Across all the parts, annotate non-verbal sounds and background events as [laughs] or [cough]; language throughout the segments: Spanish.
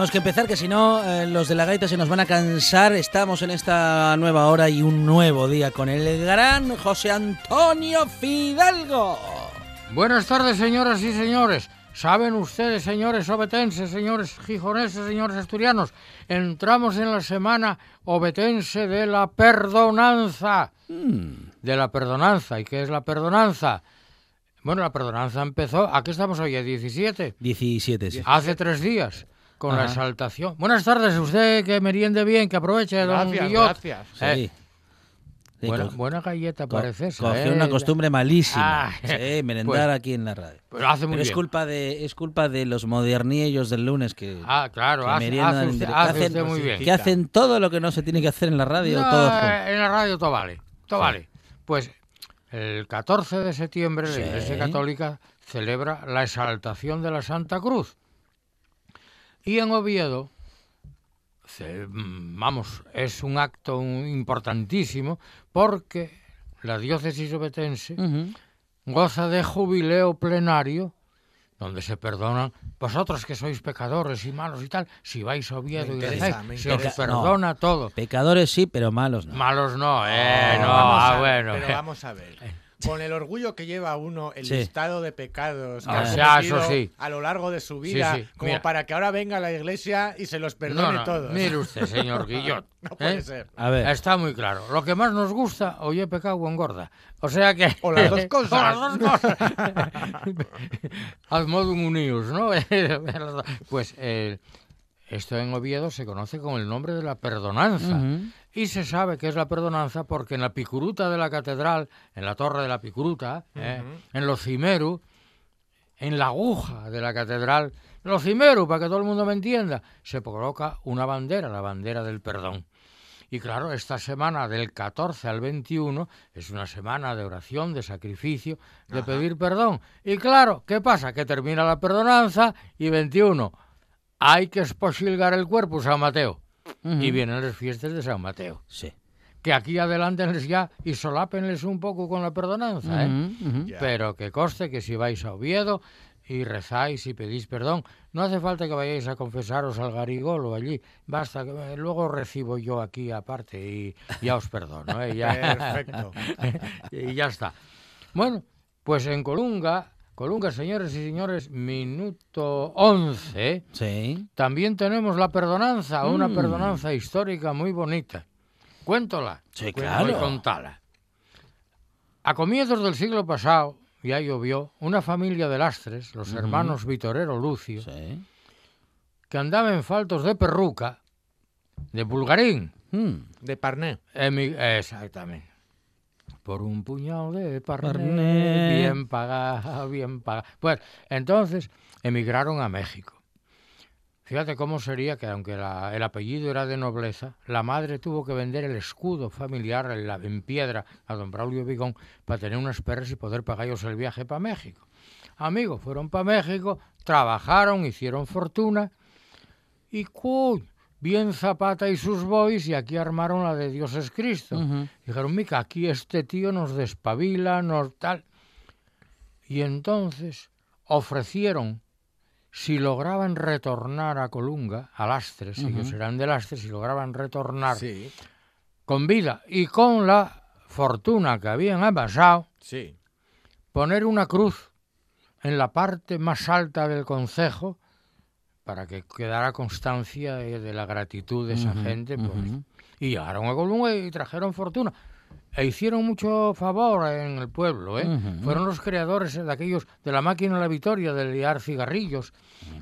Tenemos que empezar, que si no, eh, los de la gaita se nos van a cansar. Estamos en esta nueva hora y un nuevo día con el gran José Antonio Fidalgo. Buenas tardes, señoras y señores. Saben ustedes, señores obetenses, señores gijoneses, señores asturianos, entramos en la semana obetense de la perdonanza. De la perdonanza. ¿Y qué es la perdonanza? Bueno, la perdonanza empezó, ¿a qué estamos hoy? ¿A 17? 17, sí. Hace tres días, con la exaltación. Buenas tardes, usted que meriende bien, que aproveche, don Gracias, Guillot. gracias. Eh, Sí. Sí, buena, galleta co- parece cogió ¿eh? una costumbre malísima. Ah, [laughs] sí, merendar pues- aquí en la radio. Pues hace muy Pero es bien. culpa de es culpa de los moderniellos del lunes que, Ah, claro, que hace, meriendan hace en usted, directo. hace hacen, usted muy bien. que hacen todo lo que no se tiene que hacer en la radio. No, todos eh, en la radio todo vale, todo Sí. vale. Pues el 14 de septiembre la Iglesia Católica celebra la exaltación de la Santa Cruz. Y en Oviedo, vamos, es un acto importantísimo porque la diócesis obetense goza de jubileo plenario donde se perdonan vosotros que sois pecadores y malos y tal, si vais a Oviedo y me se os perdona todo. Pecadores sí, pero malos no. Malos no, eh, no, ah, bueno. Pero vamos a ver. [laughs] Con el orgullo que lleva uno el Sí. listado de pecados que Ah, ha ya, eso cometido sí. a lo largo de su vida, sí, como mira. para que ahora venga la iglesia y se los perdone no, no, todos. Mire [laughs] usted, señor Guillot. [laughs] No puede ¿eh? ser. A ver. Está muy claro. Lo que más nos gusta, oye, pecado o engorda. O sea que... O las dos [laughs] cosas. O las dos cosas. Ad modum unius, ¿no? pues eh, esto en Oviedo se conoce con el nombre de la perdonanza. Y se sabe que es la perdonanza porque en la picuruta de la catedral, en la torre de la picuruta, eh, en los cimeru, en la aguja de la catedral, los cimeru, para que todo el mundo me entienda, se coloca una bandera, la bandera del perdón. Y claro, esta semana del 14 al 21 es una semana de oración, de sacrificio, de pedir perdón. Y claro, ¿qué pasa? Que termina la perdonanza y 21. Hay que esposilgar el cuerpo, San Mateo. Y vienen las fiestas de San Mateo. Sí. Que aquí adelántenles ya y solápenles un poco con la perdonanza, ¿eh? Ujú, ujú. Ya. Pero que conste que si vais a Oviedo y rezáis y pedís perdón, no hace falta que vayáis a confesaros al garigolo allí. Basta que eh, luego recibo yo aquí aparte y ya os perdono. ¿eh? Ya- [laughs] Perfecto. [laughs] y ya está. Bueno, pues en Colunga Colunga, señores y señores, minuto 11. Sí. También tenemos la perdonanza, una Mm. perdonanza histórica muy bonita. Cuéntola. Sí, claro. a contarla. A comienzos del siglo pasado, ya llovió, una familia de lastres, los hermanos Vitorero Lucio, Sí. que andaba en faltos de perruca, de Bulgarín. Mm. De Parné. exactamente. Por un puñado de parné, Parné. bien pagado, bien pagado. Pues entonces emigraron a México. Fíjate cómo sería que, aunque la- el apellido era de nobleza, la madre tuvo que vender el escudo familiar en, la- en piedra a don Braulio Vigón para tener unas perras y poder pagar ellos el viaje para México. Amigos, fueron para México, trabajaron, hicieron fortuna y ¡cuy! Bien Zapata y sus boys y aquí armaron la de Dios es Cristo. Ujú. Dijeron, mica, aquí este tío nos despabila, nos tal. Y entonces ofrecieron, si lograban retornar a Colunga, a Lastres, ellos eran de Lastres, si lograban retornar Sí, con vida y con la fortuna que habían amasado, sí. poner una cruz en la parte más alta del concejo para que quedara constancia de, de la gratitud de esa gente. pues. Y llegaron a Colunga y trajeron fortuna. E hicieron mucho favor en el pueblo. ¿eh? Fueron los creadores de aquellos de la máquina de la victoria, de liar cigarrillos.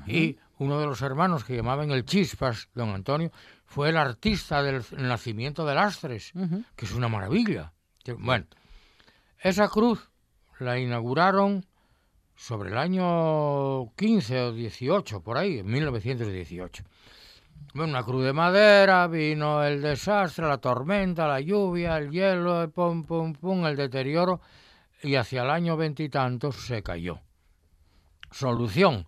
Y uno de los hermanos que llamaban el Chispas, don Antonio, fue el artista del nacimiento de Lastres, Ujú. que es una maravilla. Bueno, esa cruz la inauguraron sobre el año 15 o 18, por ahí, en 1918. Bueno, una cruz de madera, vino el desastre, la tormenta, la lluvia, el hielo, el pum, pum, pum, el deterioro, y hacia el año veintitantos se cayó. Solución,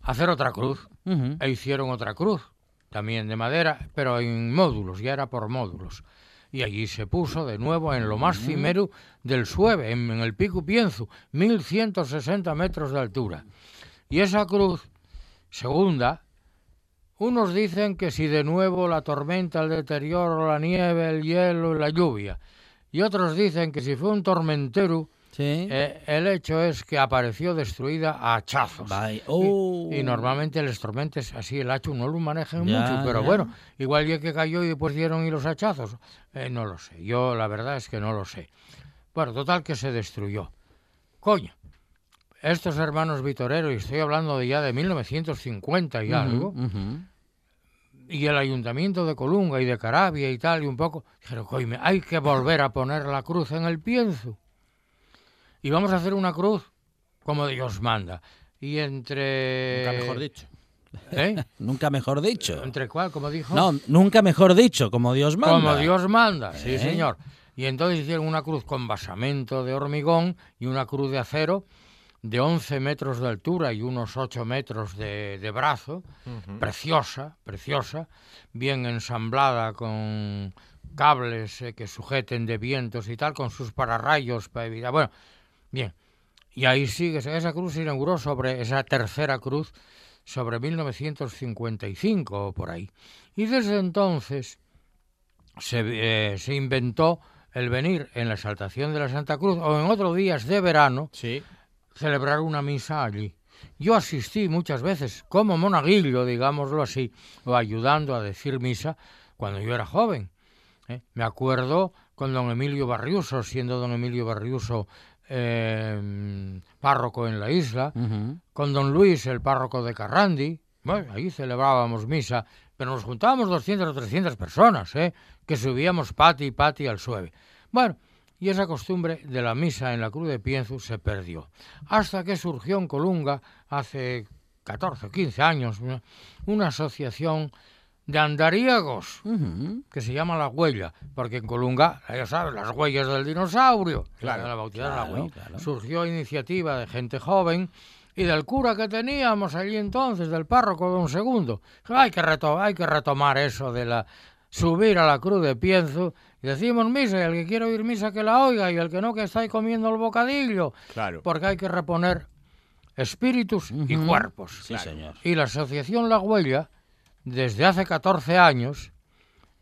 hacer otra cruz. E hicieron otra cruz, también de madera, pero en módulos, ya era por módulos. Y allí se puso de nuevo en lo más cimero del Sueve, en, en el Pico Pienzu, 1160 metros de altura. Y esa cruz, segunda, unos dicen que si de nuevo la tormenta, el deterioro, la nieve, el hielo y la lluvia. Y otros dicen que si fue un tormentero, Sí. eh, el hecho es que apareció destruida a hachazos. Bye. Oh. Y normalmente los tormentes así el hacho no lo manejan Ya, mucho, pero ya. bueno, igual ya que cayó y después dieron y los hachazos, eh, no lo sé, yo la verdad es que no lo sé. Bueno, total que se destruyó. Coño, estos hermanos Vitorero, y estoy hablando de ya de 1950 y algo, Ujú. y el ayuntamiento de Colunga y de Carabia y tal, y un poco, dijeron, coño, hay que volver a poner la cruz en el pienso. Y vamos a hacer una cruz como Dios manda. Y entre... Nunca mejor dicho. ¿Eh? [laughs] Nunca mejor dicho. ¿Entre cuál? Como dijo. No, nunca mejor dicho, como Dios manda. Como Dios manda, sí, ¿Eh? señor. Y entonces hicieron una cruz con basamento de hormigón y una cruz de acero de 11 metros de altura y unos 8 metros de, de brazo, preciosa, preciosa, bien ensamblada con cables eh, que sujeten de vientos y tal, con sus pararrayos para evitar... Bueno, bien. Y ahí sigue, esa cruz se inauguró sobre esa tercera cruz, sobre 1955 o por ahí. Y desde entonces se, eh, se inventó el venir en la exaltación de la Santa Cruz o en otros días de verano Sí. celebrar una misa allí. Yo asistí muchas veces como monaguillo, digámoslo así, o ayudando a decir misa cuando yo era joven. ¿eh? Me acuerdo con don Emilio Barriuso, siendo don Emilio Barriuso eh, párroco en la isla, con don Luis, el párroco de Carrandi. Bueno, ahí celebrábamos misa, pero nos juntábamos 200 o 300 personas, ¿eh? que subíamos pati y pati al sueve. Bueno, y esa costumbre de la misa en la Cruz de Pienzu se perdió. Hasta que surgió en Colunga, hace 14 o 15 años, una, una asociación de andariegos Ujú. que se llama La Huella, porque en Colunga, ya sabes, las huellas del dinosaurio, Claro, la bautizaron La claro, Huella. claro. Surgió iniciativa de gente joven y del cura que teníamos allí entonces, del párroco don Segundo. Hay que, reto- hay que retomar eso de la subir a la cruz de Pienzo y decimos misa y el que quiera oír misa que la oiga y el que no que está ahí comiendo el bocadillo, Claro. porque hay que reponer espíritus y cuerpos. Sí, señor. Y la Asociación La Huella, desde hace 14 años,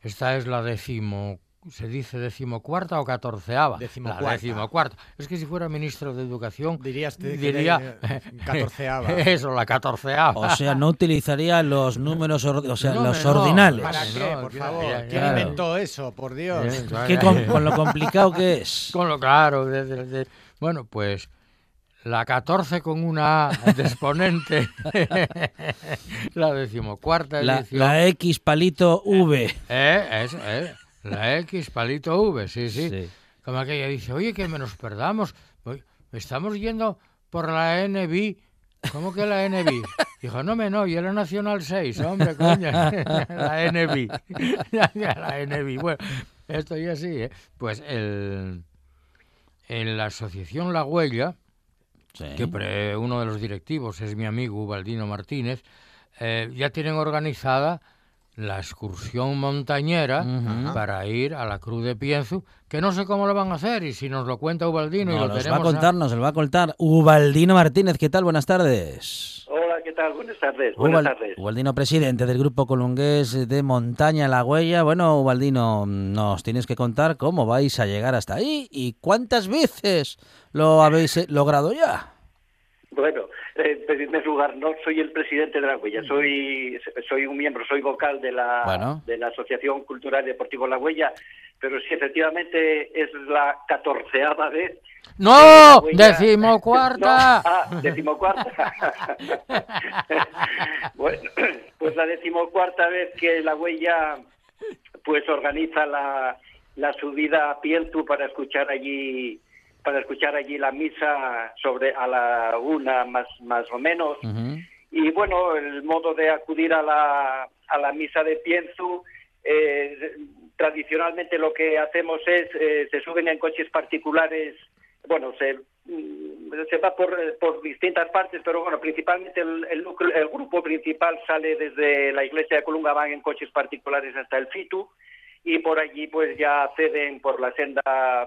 esta es la décimo, se dice decimocuarta o catorceava. Decimocuarta. La decimocuarta. Es que si fuera ministro de Educación, Dirías que diría... eh, catorceava. [laughs] Eso, la catorceava. O sea, no utilizaría los números, or- o sea, No, los no, ordinales. ¿Para qué, por favor? ya, ¿Quién claro. inventó eso, por Dios? ¿Qué con, con lo complicado que es. [laughs] Con lo claro. de- de- de- Bueno, pues la 14 con una A de exponente, [laughs] la decimocuarta edición. la X palito V. Eh, eso, eh, la X palito V, sí, sí. Sí. Como aquella dice, oye, que nos perdamos. Estamos yendo por la NB. ¿Cómo que la NB? Dijo, no me no, y la Nacional 6, hombre, coño. [laughs] la NB. [laughs] la NB. Bueno, esto ya sí, ¿eh? Pues el, en la asociación La Huella, Sí. que uno de los directivos es mi amigo Ubaldino Martínez, eh, ya tienen organizada la excursión montañera para ir a la Cruz de Pienzu, que no sé cómo lo van a hacer y si nos lo cuenta Ubaldino y lo nos va tenemos a contar, nos lo va a contar Ubaldino Martínez. ¿Qué tal? Buenas tardes. Hola, ¿qué tal? Buenas tardes. Buenas Ubal- tardes. Ubaldino, presidente del Grupo Colungués de Montaña La Huella. Bueno, Ubaldino, nos tienes que contar cómo vais a llegar hasta ahí y cuántas veces lo habéis eh, logrado ya. Bueno, eh, en primer lugar, no soy el presidente de la Huella, soy soy un miembro, soy vocal de la Bueno. de la Asociación Cultural y Deportivo La Huella, pero sí, efectivamente, es la catorceava vez. ¡No! ¡Decimocuarta! [laughs] No, ah, decimocuarta. [laughs] bueno, [clears throat] pues la decimocuarta vez que la Huella pues organiza la, la subida a Pientu para escuchar allí para escuchar allí la misa sobre a la una más más o menos y bueno el modo de acudir a la a la misa de Pienzu eh, tradicionalmente lo que hacemos es eh, se suben en coches particulares bueno se mm, se va por, por distintas partes, pero bueno, principalmente el, el, el grupo principal sale desde la iglesia de Colunga, van en coches particulares hasta el FITU y por allí pues ya acceden por la senda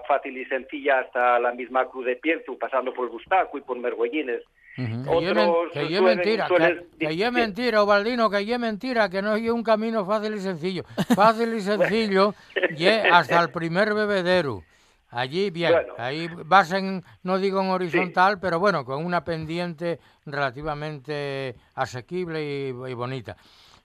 fácil y sencilla hasta la misma Cruz de Pienzu, pasando por Bustaco y por Mergüellines. Men- Otros que suelen- mentira, suelen- que, que mentira, Ubaldino, que ye mentira, que no es un camino fácil y sencillo. Fácil y [laughs] sencillo, [laughs] ye hasta el primer bebedero. Allí, bien, Bueno. ahí vas en, no digo en horizontal, pero bueno, con una pendiente relativamente asequible y, y bonita.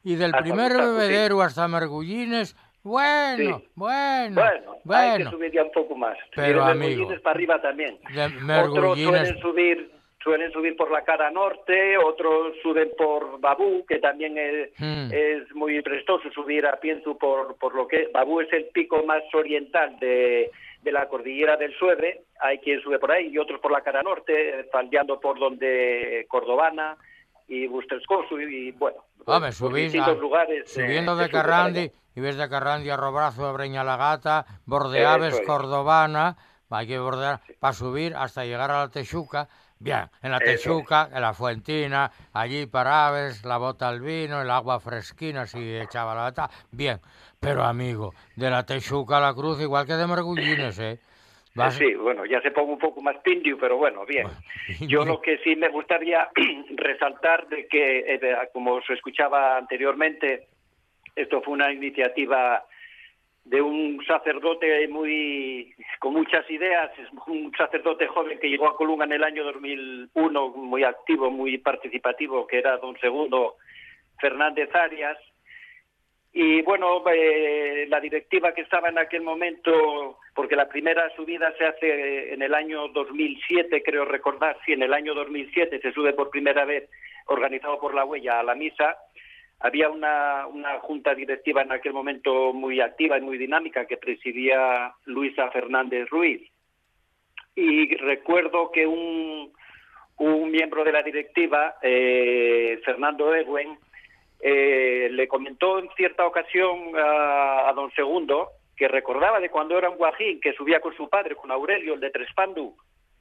Y del Hasta primer sí. bebedero hasta Mergullines, bueno, Sí. bueno, Bueno, hay que bueno. subir ya un poco más. Pero, Y amigo. Para arriba también. De Otros Mergullines, suelen subir, suelen subir por la cara norte, otros suben por Babú, que también es, Hmm. es muy prestoso subir a Pienzu por, por lo que Babú es el pico más oriental de, de la cordillera del Suebre, hay quien sube por ahí y otros por la cara norte, eh, faldeando por donde Cordobana y Bustrescoso y, y, bueno, Hombre, por subís distintos a- lugares. eh, Subiendo de Carrandi, y ves de Carrandi a Robrazo, a Breña la Gata, Eso Bordeaves, es. Cordobana, hay que bordear para subir hasta llegar a la Texuca. Bien, en la. Texuca, en la Fuentina, allí paraves, la bota al vino, el agua fresquina si echaba la bata. Bien, pero amigo, de la Texuca a la Cruz, igual que de Mergullines, ¿eh? Vas- Sí, bueno, ya se pongo un poco más pindio, pero bueno, bien. [laughs] Yo lo que sí me gustaría [clears throat] resaltar de que, eh, como se escuchaba anteriormente, esto fue una iniciativa de un sacerdote muy con muchas ideas, un sacerdote joven que llegó a Colunga en el año 2001, muy activo, muy participativo, que era don Segundo Fernández Arias. Y bueno, eh, la directiva que estaba en aquel momento, porque la primera subida se hace en el año 2007, creo recordar, sí, en el año 2007 se sube por primera vez, organizado por la huella, a la misa. Había una, una junta directiva en aquel momento muy activa y muy dinámica que presidía Luisa Fernández Ruiz. Y recuerdo que un, un miembro de la directiva, eh, Fernando Eguen, eh, le comentó en cierta ocasión a, a don Segundo que recordaba de cuando era un guajín que subía con su padre, con Aurelio, el de Trespandu,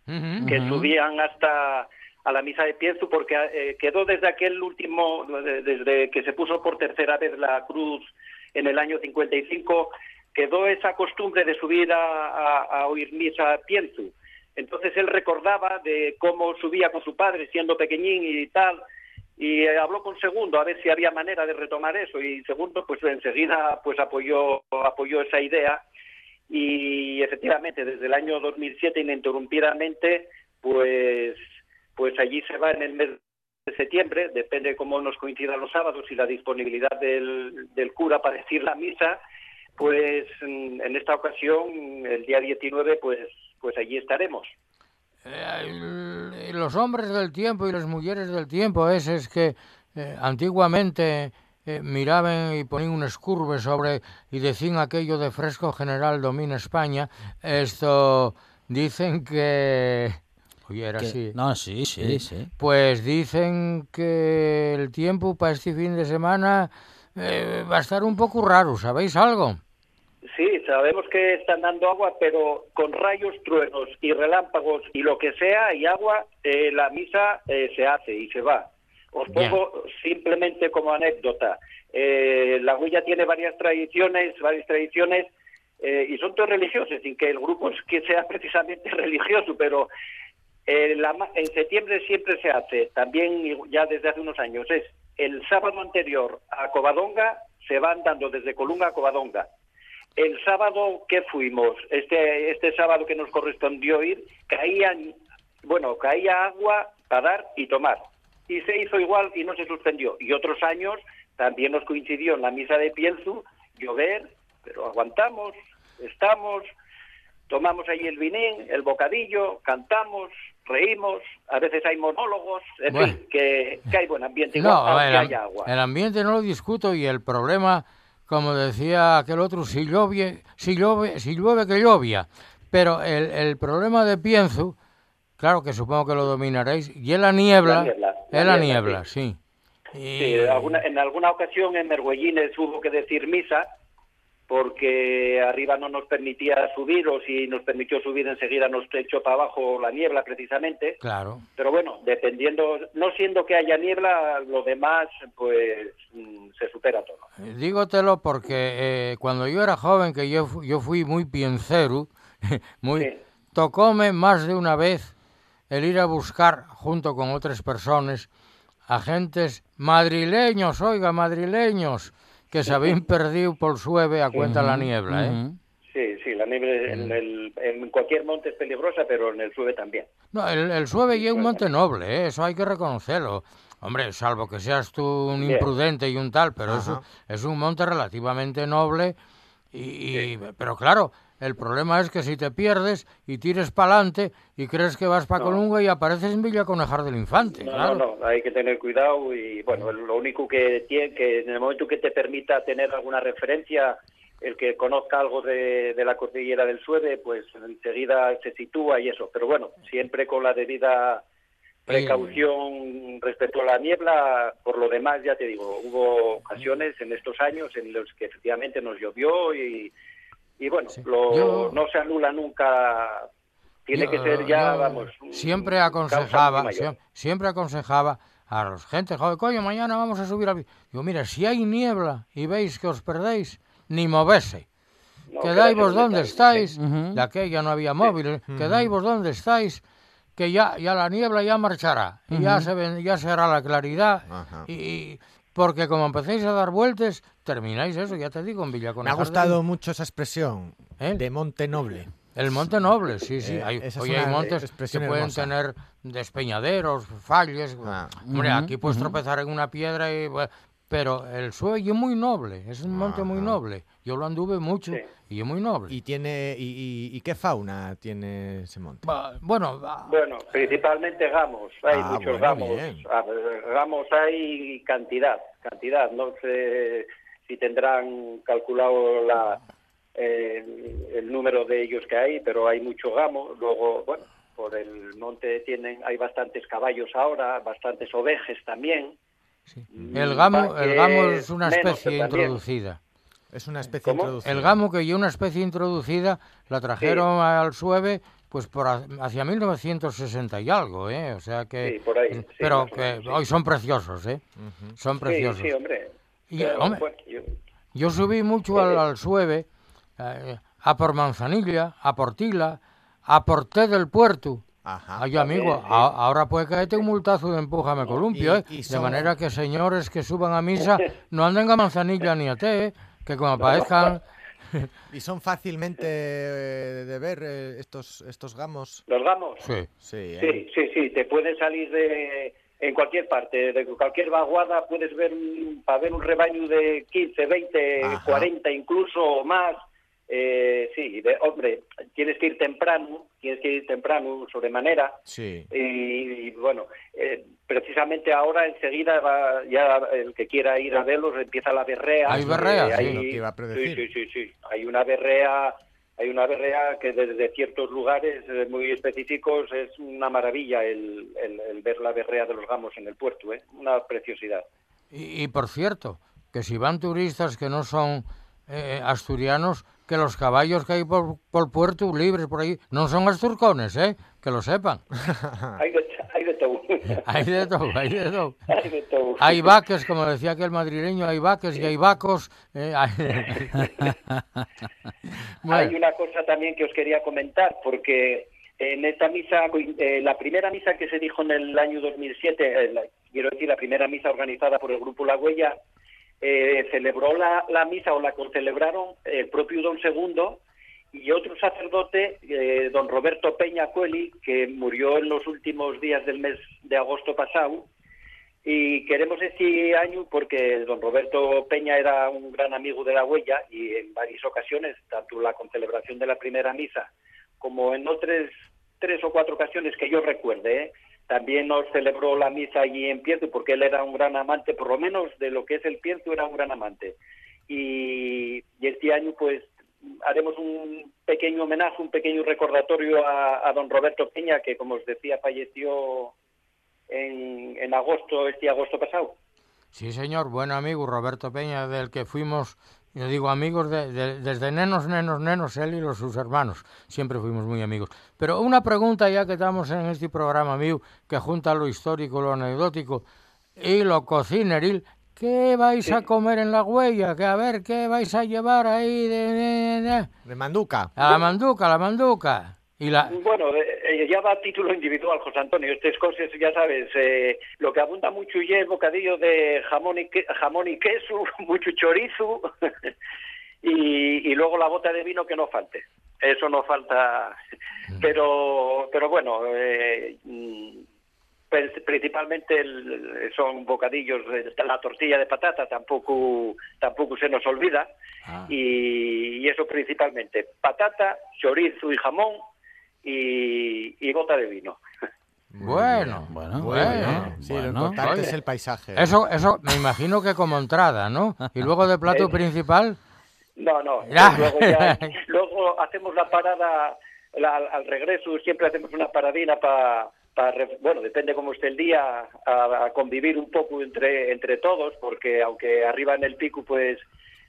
que subían hasta a la misa de Pienzu porque eh, quedó desde aquel último, de- desde que se puso por tercera vez la cruz en el año 55, quedó esa costumbre de subir a, a- oír misa a Pienzu. Entonces él recordaba de cómo subía con su padre siendo pequeñín y tal, y habló con Segundo a ver si había manera de retomar eso y Segundo pues enseguida pues apoyó apoyó esa idea y efectivamente desde el año 2007 ininterrumpidamente pues pues allí se va en el mes de septiembre, depende cómo nos coincidan los sábados y la disponibilidad del, del cura para decir la misa, pues mm, en esta ocasión, el día 19, pues, pues allí estaremos. Eh, los hombres del tiempo y las mujeres del tiempo, es, es que eh, antiguamente eh, miraban y ponían un escurbe sobre y decían aquello de fresco general domina España. Esto dicen que Oye, era Que- así. No, sí, sí, sí. Pues dicen que el tiempo para este fin de semana eh, va a estar un poco raro, ¿sabéis algo? Sí, sabemos que están dando agua, pero con rayos, truenos y relámpagos y lo que sea y agua, eh, la misa eh, se hace y se va. Os Bien. pongo simplemente como anécdota. Eh, la huella tiene varias tradiciones, varias tradiciones eh, y son todas religiosas, sin que el grupo es que sea precisamente [laughs] religioso, pero eh, en septiembre siempre se hace, también ya desde hace unos años, es el sábado anterior a Covadonga, se van dando desde Colunga a Covadonga. El sábado que fuimos, este, este sábado que nos correspondió ir, caían, bueno, caía agua para dar y tomar. Y se hizo igual y no se suspendió. Y otros años también nos coincidió en la misa de Pienzu llover, pero aguantamos, estamos, tomamos ahí el vinín, el bocadillo, cantamos, reímos, a veces hay monólogos, en Bueno. fin, que, que hay buen ambiente igual, No, el, haya agua. el ambiente no lo discuto y el problema, como decía aquel otro, si llueve, si llueve, si llueve que llovia. Pero el, el problema de Pienzu, claro que supongo que lo dominaréis, y es la niebla. La niebla, la es la niebla, niebla, sí. Y- Sí, alguna- en alguna ocasión en Mergüellines hubo que decir misa porque arriba no nos permitía subir o si nos permitió subir enseguida nos echó para abajo la niebla precisamente. Claro. Pero bueno, dependiendo, no siendo que haya niebla, lo demás pues mm, se supera todo. Eh, Dígotelo porque eh, cuando yo era joven, que yo, yo fui muy piencero, [laughs] muy, Sí. tocóme más de una vez el ir a buscar, junto con otras personas, agentes madrileños, oiga, madrileños, que se habían perdido por sueve a cuenta de la niebla, ¿eh? Sí, sí, la niebla en, el- en cualquier monte es peligrosa, pero en el sube también. No, el, el Sueve y es un monte noble, ¿eh? eso hay que reconocerlo. Hombre, salvo que seas tú un Bien. imprudente y un tal, pero eso es un monte relativamente noble. Y, y- Pero claro, el problema es que si te pierdes y tires para adelante y crees que vas para No. Colunga y apareces en Villa Conejar del Infante, No, claro. no, no, hay que tener cuidado y bueno, lo único que tiene que en el momento que te permita tener alguna referencia, el que conozca algo de, de la cordillera del Suede, pues enseguida se sitúa y eso. Pero bueno, siempre con la debida precaución respecto a la niebla. Por lo demás, ya te digo, hubo ocasiones en estos años en los que efectivamente nos llovió y, y bueno, lo, Yo- no se anula nunca. Tiene Yo- que ser ya, vamos. Siempre aconsejaba, mayor. siem- siempre aconsejaba a los gente, joder, coño, mañana vamos a subir al... vi-". Digo, mira, si hay niebla y veis que os perdéis, ni movese. No, Quedáis vos donde estáis, Ujú. de aquella no había móviles, quedáis vos donde estáis, que ya, ya la niebla ya marchará, y ya se ven- ya se hará la claridad, y, y- porque como empecéis a dar vueltas, termináis eso, ya te digo, en Me ha gustado mucho esa expresión ¿Eh? de Monte Noble. El Monte Noble, sí, sí. Eh, hay, oye, hay montes que pueden hermosa. tener despeñaderos, falles. Ah. Hombre, Ujú, aquí puedes ujú. tropezar en una piedra y... Pero el Suey es muy noble, es un monte muy Ajá. noble. Yo lo anduve mucho Sí. y es muy noble. ¿Y, tiene, y, y- y qué fauna tiene ese monte? Va- Bueno, va- Bueno, principalmente gamos, hay Ah, muchos bueno, gamos. bien. A ver, Gamos hay cantidad, cantidad. No sé si tendrán calculado la, eh, el número de ellos que hay, pero hay mucho gamo. Luego, bueno, por el monte tienen, hay bastantes caballos ahora, bastantes ovejas también. el gamo, el gamo es una especie introducida. Es una especie ¿Cómo? introducida. El gamo, que yo una especie introducida, la trajeron al Sueve pues por ha- hacia 1960 y algo, ¿eh? O sea que... Sí, por ahí, sí, pero que sí. hoy son preciosos, ¿eh? Son preciosos. Sí, sí, hombre. Y, Pero, hombre, bueno, yo- Yo subí mucho al, al Sueve, eh, a por Manzanilla, a por Tila, a por Té del Puerto. Ajá. Ay, amigo, sí. a- ahora puede caerte un multazo de empújame columpio, ¿eh? y De son- manera que señores que suban a misa [laughs] no anden a Manzanilla ni a Té, ¿eh? que como aparezcan... ¿Y son fácilmente eh, de ver eh, estos, estos gamos? ¿Los gamos? Sí. Sí, ¿eh? Sí, sí, sí, te pueden salir de en cualquier parte, de cualquier vaguada puedes ver un, para ver un rebaño de 15, 20, Ajá. 40 incluso o más. Eh, sí, de, hombre, tienes que ir temprano, tienes que ir temprano sobremanera. Sí. Y, y, bueno, eh, precisamente ahora enseguida va, ya el que quiera ir a verlos empieza la berrea. Hay berrea, Eh, sí, hay- lo que iba a sí, predecir. sí, sí, sí. Hay una berrea, hay una berrea que desde ciertos lugares eh, muy específicos es una maravilla el, el- el ver la berrea de los gamos en el puerto, ¿eh? Una preciosidad. Y, y, por cierto, que si van turistas que no son eh, asturianos, que los caballos que hay por, por puerto libres por ahí no son asturcones, ¿eh? Que lo sepan. [laughs] Hay de, [laughs] hay de todo. Hay de todo, hay de todo. Hay de todo. Hay vaques, como decía aquel madrileño, hay vaques y hay vacos. eh, [laughs] hay- Bueno, Hay una cosa también que os quería comentar, porque en esta misa, eh, la primera misa que se dijo en el año 2007, eh, la- quiero decir, la primera misa organizada por el Grupo La Huella, eh, celebró la, misa o la concelebraron el propio Don Segundo y otro sacerdote, eh, don Roberto Peña Cueli, que murió en los últimos días del mes de agosto pasado. Y queremos este año porque don Roberto Peña era un gran amigo de la huella y en varias ocasiones, tanto la concelebración de la primera misa como en otras tres o cuatro ocasiones que yo recuerde, ¿eh? También nos celebró la misa allí en Pienzo porque él era un gran amante, por lo menos de lo que es el Pienzo era un gran amante. Y, este año pues haremos un pequeño homenaje, un pequeño recordatorio a, a don Roberto Peña que como os decía falleció en, en agosto, este agosto pasado. sí, señor, buen amigo Roberto Peña, del que fuimos, yo digo amigos de- de- desde nenos, nenos, nenos, él y los sus hermanos. Siempre fuimos muy amigos. Pero una pregunta ya que estamos en este programa mío, que junta lo histórico, lo anecdótico y lo cocineril. ¿Qué vais a comer en la huella? Que a ver, ¿qué vais a llevar ahí de, de- de- De Manduca. a la manduca, a la manduca? Y la, Bueno, eh, eh, ya va a título individual, José Antonio. Estas cosas, ya sabes, eh, lo que abunda mucho ya es bocadillo de jamón y, que- jamón y queso, [laughs] mucho chorizo [laughs] y, y luego la bota de vino que no falte. Eso no falta. Pero, pero bueno, eh, mm, principalmente el- son bocadillos, eh, la tortilla de patata tampoco, tampoco se nos olvida. Ah. Y, y eso principalmente, patata, chorizo y jamón y, y bota de vino. bueno, Bueno, bueno. Sí, lo importante Oye. es el paisaje. Eso, eso me imagino que como entrada, ¿no? Y luego de plato [laughs] Eh, principal, No, no. [laughs] Ya. Luego, ya- luego hacemos la parada la- al, regreso, siempre hacemos una paradina para, bueno, depende cómo esté el día, a, a convivir un poco entre, entre todos, porque aunque arriba en el pico, pues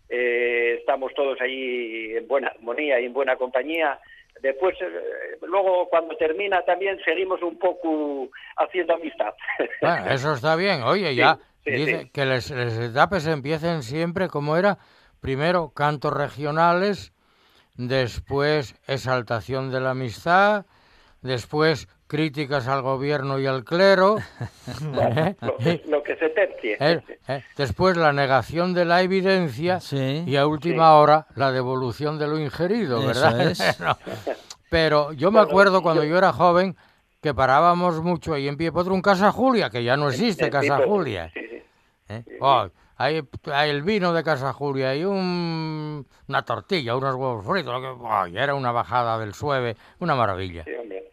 eh, estamos todos ahí en buena armonía y en buena compañía. Después, eh, luego cuando termina también seguimos un poco haciendo amistad. [laughs] bueno, eso está bien. Oye, ya sí, dice sí. que les, les etapes empiecen siempre como era, primero cantos regionales, después exaltación de la amistad, después críticas al gobierno y al clero, [laughs] ¿eh? lo, que- lo que se tercie. Eh, eh, después la negación de la evidencia Sí. y a última hora la devolución de lo ingerido, Eso ¿verdad? es. [laughs] No. Pero yo me acuerdo cuando yo- yo era joven que parábamos mucho ahí en Piepotro un Casa Julia, que ya no existe El Casa Julia. sí, sí. ¿eh? Oh, hay, hay el vino de Casa Julia y un, una tortilla, unos huevos fritos, lo que- oh, y era una bajada del sueve, una maravilla. Sí, hombre.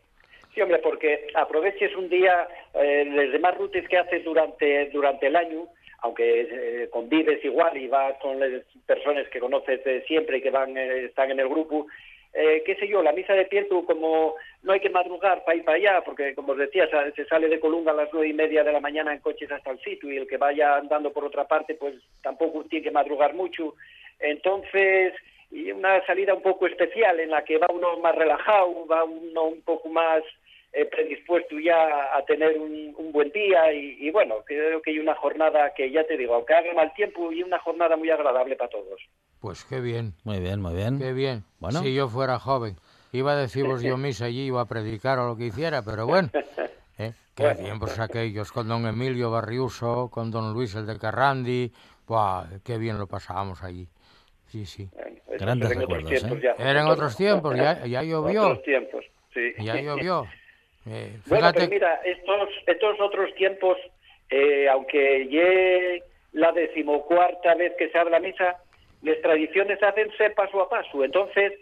Sí, hombre, porque aproveches un día eh, los demás rutes que haces durante, durante el año, aunque eh, convives igual y vas con las personas que conoces siempre y que van eh, están en el grupo, eh, qué sé yo, la misa de Pietro, como no hay que madrugar para ir para allá, porque como os decía, se sale de Colunga a las nueve y media de la mañana en coches hasta el sitio y el que vaya andando por otra parte, pues tampoco tiene que madrugar mucho. Entonces, y una salida un poco especial en la que va uno más relajado, va uno un poco más eh, predispuesto ya a tener un, un buen día y, y bueno, creo que hay una jornada que ya te digo, aunque haga mal tiempo y una jornada muy agradable para todos. Pues qué bien. Muy bien, muy bien. Qué bien. Bueno. Si yo fuera joven, iba a deciros yo misa allí, iba a predicar o lo que hiciera, pero bueno. [laughs] ¿eh? Qué Bueno. tiempos aquellos, con don Emilio Barriuso, con don Luis el de Carrandi. Buah, qué bien lo pasábamos allí. Sí, sí. Bueno, Grandes eran otros recuerdos, tiempos ¿eh? ya. Eran otros tiempos, ya, ya llovió. Otros tiempos, sí. Ya llovió. [laughs] Eh, Bueno, pues mira, estos, estos otros tiempos, eh, aunque ye la decimocuarta vez que se habla misa, las tradiciones hacense paso a paso. Entonces,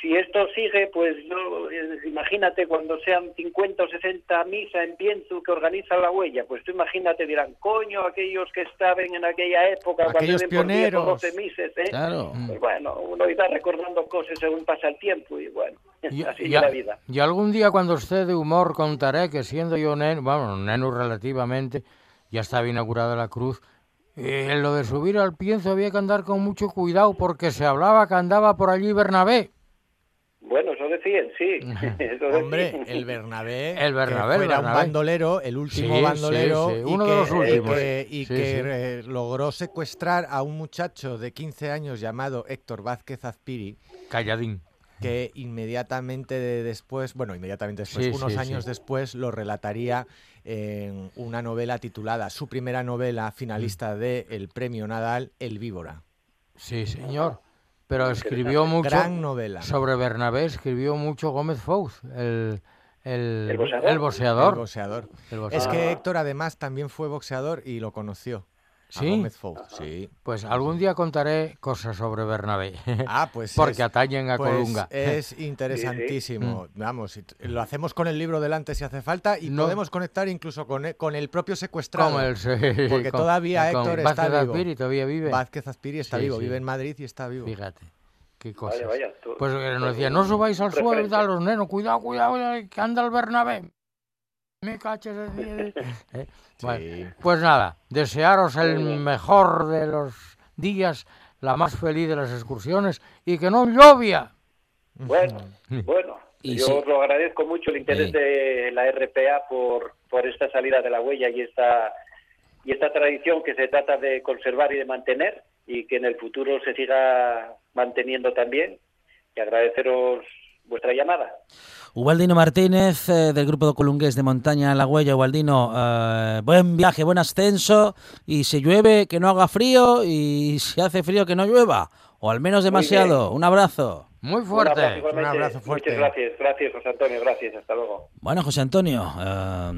si esto sigue, pues no, eh, imagínate cuando sean 50 o 60 misa en Pienzu que organiza la huella, pues tú imagínate, dirán, coño, aquellos que estaban en aquella época, Aquellos cuando iban por 10 o pioneros. 12 mises, ¿eh? Claro. Pues bueno, uno irá recordando cosas según pasa el tiempo y bueno, [laughs] y, así y es la vida. y algún día cuando esté de humor contaré que siendo yo neno, bueno, neno relativamente, ya estaba inaugurada la cruz, eh, en lo de subir al pienso había que andar con mucho cuidado porque se hablaba que andaba por allí Bernabé. Bueno, eso decían, sí. [laughs] eso Hombre, decían. el Bernabé, [laughs] El Bernabé, que el un bandolero, el último Sí, bandolero, sí, sí, y uno de los últimos. y que, y Sí, que, sí. eh, logró secuestrar a un muchacho de 15 años llamado Héctor Vázquez Azpiri, Calladín. que inmediatamente de- después, bueno, inmediatamente después, Sí, unos sí, años sí. después, lo relataría en una novela titulada, su primera novela finalista del premio Nadal, El Víbora. Sí, señor. Pero escribió mucho Gran novela. sobre Bernabé, escribió mucho Gómez Fouz, el, el, ¿El boxeador? el El boxeador. El Es boxeador. que Héctor además también fue boxeador y lo conoció. A ¿Sí? Gómez Fouz, sí. Pues algún día contaré cosas sobre Bernabé. [laughs] Ah, pues Porque es- atañen a pues Colunga. Es [laughs] interesantísimo. Vamos, y t- lo hacemos con el libro delante si hace falta y No. podemos conectar incluso con el, con el propio secuestrado. Como el, sí, [laughs] Porque con- todavía con Héctor está Vázquez vivo. Azpiri todavía vive. Vázquez Azpiri está Sí, vivo, sí. vive en Madrid y está vivo. Fíjate, qué cosas. Vaya, vaya, tú- Pues eh, nos decía, no subáis al suelo tal, los nenos, cuidado, cuidado, que anda el Bernabé. Me caches. [laughs] eh. Bueno, Sí. pues nada, desearos el mejor de los días, la más feliz de las excursiones y que no llovia. Bueno, bueno. Y yo sí. os lo agradezco mucho el interés Sí. de la RPA por, por esta salida de la huella y esta y esta tradición que se trata de conservar y de mantener y que en el futuro se siga manteniendo también. Y agradeceros vuestra llamada. Ubaldino Martínez, eh, del grupo de Colungués de Montaña La Huella. Ubaldino, eh, buen viaje, buen ascenso. Y si llueve, que no haga frío. Y si hace frío, que no llueva. O al menos demasiado. Un abrazo. Muy Un fuerte. abrazo. Un abrazo fuerte. Muchas gracias, gracias José Antonio, gracias, hasta luego. Bueno, José Antonio, eh,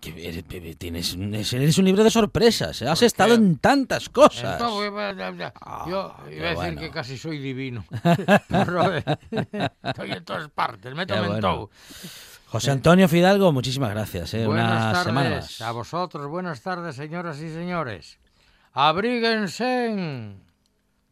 que eres- tienes, un- eres un libro de sorpresas. ¿eh? Has estado en tantas cosas. Eh, eh, eh, Yo Ah, qué iba a decir que casi soy divino. [laughs] Eh, Estoy en todas partes, me tomen todo. José Antonio Fidalgo, muchísimas gracias. ¿eh? Buenas tardes a vosotros, buenas tardes, señoras y señores. Abríguense.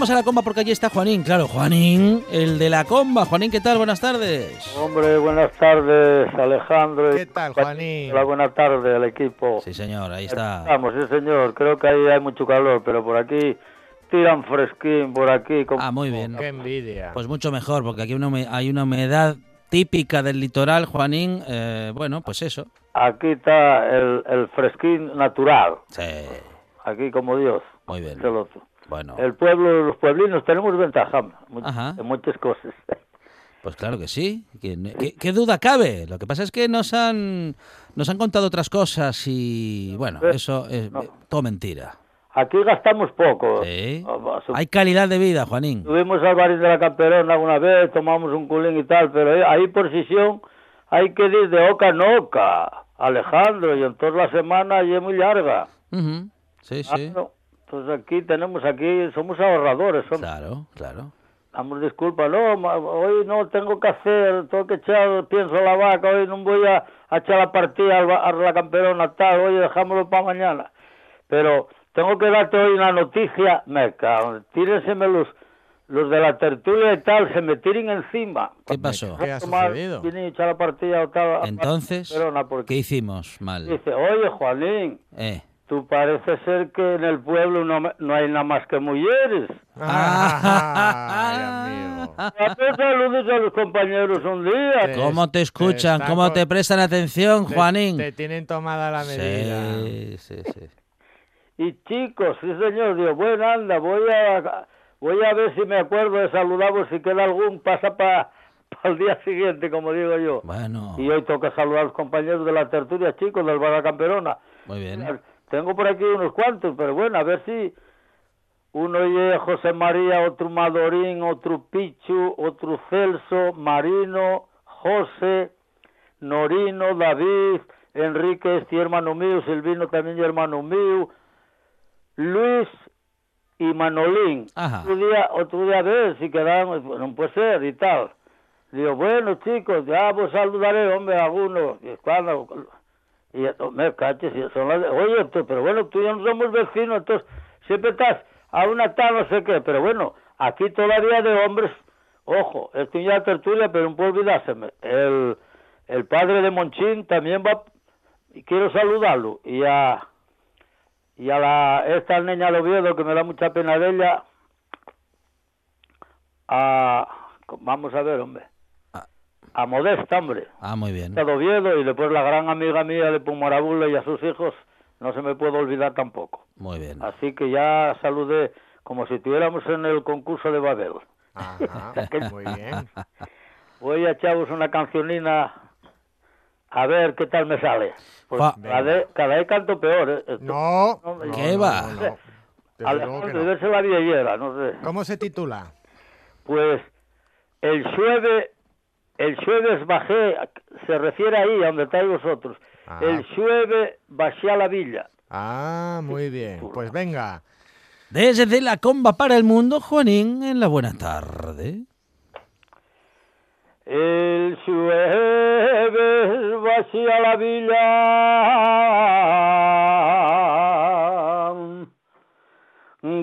Vamos a la comba porque allí está Juanín. Claro, Juanín, el de la comba. Juanín, ¿qué tal? Buenas tardes. Hombre, buenas tardes, Alejandro. ¿Qué tal, Juanín? Hola, buenas tardes al equipo. Sí, señor, ahí está. Vamos, sí, señor. Creo que ahí hay mucho calor, pero por aquí tiran fresquín, por aquí. como- Ah, muy bien. Qué envidia. Pues mucho mejor, porque aquí hay una humedad típica del litoral, Juanín. eh, bueno, pues eso. Aquí está el, el fresquín natural. Sí, Aquí como Dios. muy bien. Se lo- Bueno, El pueblo, los pueblinos tenemos ventaja Ajá. en muchas cosas. [laughs] pues claro que sí. ¿Quién- ¿Qué, qué duda cabe? Lo que pasa es que nos han, nos han contado otras cosas y, bueno, eso es no. todo mentira. Aquí gastamos poco. Sí. Ah, Hay calidad de vida, Juanín. Subimos al barrio de la Camperona una vez, tomamos un culín y tal, pero ahí- por sesión hay que ir de oca en oca, Alejandro, y entonces la semana ya es muy larga. Sí, sí. Claro. Entonces aquí tenemos, aquí somos ahorradores, somos, Claro, claro. damos disculpas, no, ma- hoy no tengo que hacer, tengo que echar, pienso a la vaca, hoy no voy a, a echar la partida a la Camperona tal, oye, dejámoslo para mañana. Pero tengo que darte hoy una noticia, me cago, tírenseme los, los de la tertulia y tal, se me tiren encima. ¿Qué pasó? ¿Qué ha sucedido? echar la partida o tal. a- Entonces, porque ¿qué hicimos mal? Dice, oye, Juanín, Eh. Tú parece ser que en el pueblo no, me- no hay nada más que mujeres. [laughs] Ay, amigo. Saludos a los compañeros un día. Te- ¿Cómo te escuchan? están ¿Cómo con- te prestan atención, Te- Juanín? Te, tienen tomada la medida. Sí, sí, sí. Y chicos, sí señor, digo, bueno, anda, voy a voy a ver si me acuerdo de saludaros, si queda algún, pasa para el día siguiente, como digo yo. Bueno, Y hoy toca saludar a los compañeros de la tertulia, chicos, del Barra Camperona. muy bien. Tengo por aquí unos cuantos, pero bueno, a ver si uno es José María, otro Madorín, otro Pichu, otro Celso, Marino, José, Norino, David, Enrique, este hermano mío, Silvino también es hermano mío, Luis y Manolín. Ajá. Otro día, otro día a ver si quedamos, no puede ser y tal. Digo, bueno chicos, ya vos saludaré, hombre, a algunos. Y cuando, y oh, me caches, y son las de- oye, pero bueno, tú y yo no somos vecinos, entonces siempre estás a una tal, no sé qué, pero bueno, aquí todavía de hombres, ojo, estoy ya tertulia, pero no puedo olvidárseme, el, el padre de Monchín también va, y quiero saludarlo, y a, y a la, esta niña de Oviedo, que me da mucha pena de ella, a, vamos a ver, hombre, a Modesta, hombre, Ah, muy bien. de Oviedo y después la gran amiga mía de Pumarabula y a sus hijos no se me puede olvidar tampoco. Muy bien. Así que ya saludé como si estuviéramos en el concurso de Babel. Ajá, muy bien. [laughs] Voy a echaros una cancionina a ver qué tal me sale. Pues cada, vez, cada vez canto peor. ¿eh? Esto- No, No, no, ¿Qué va? no, Alejandro, la no sé. ¿Cómo se titula? Pues el llueve, el jueves bajé, se refiere ahí a donde estáis vosotros. Ah. El llueve bajé a la villa. Ah, muy bien. Pues venga. Desde la comba para el mundo, Juanín, en la buena tarde. El jueves vacía la villa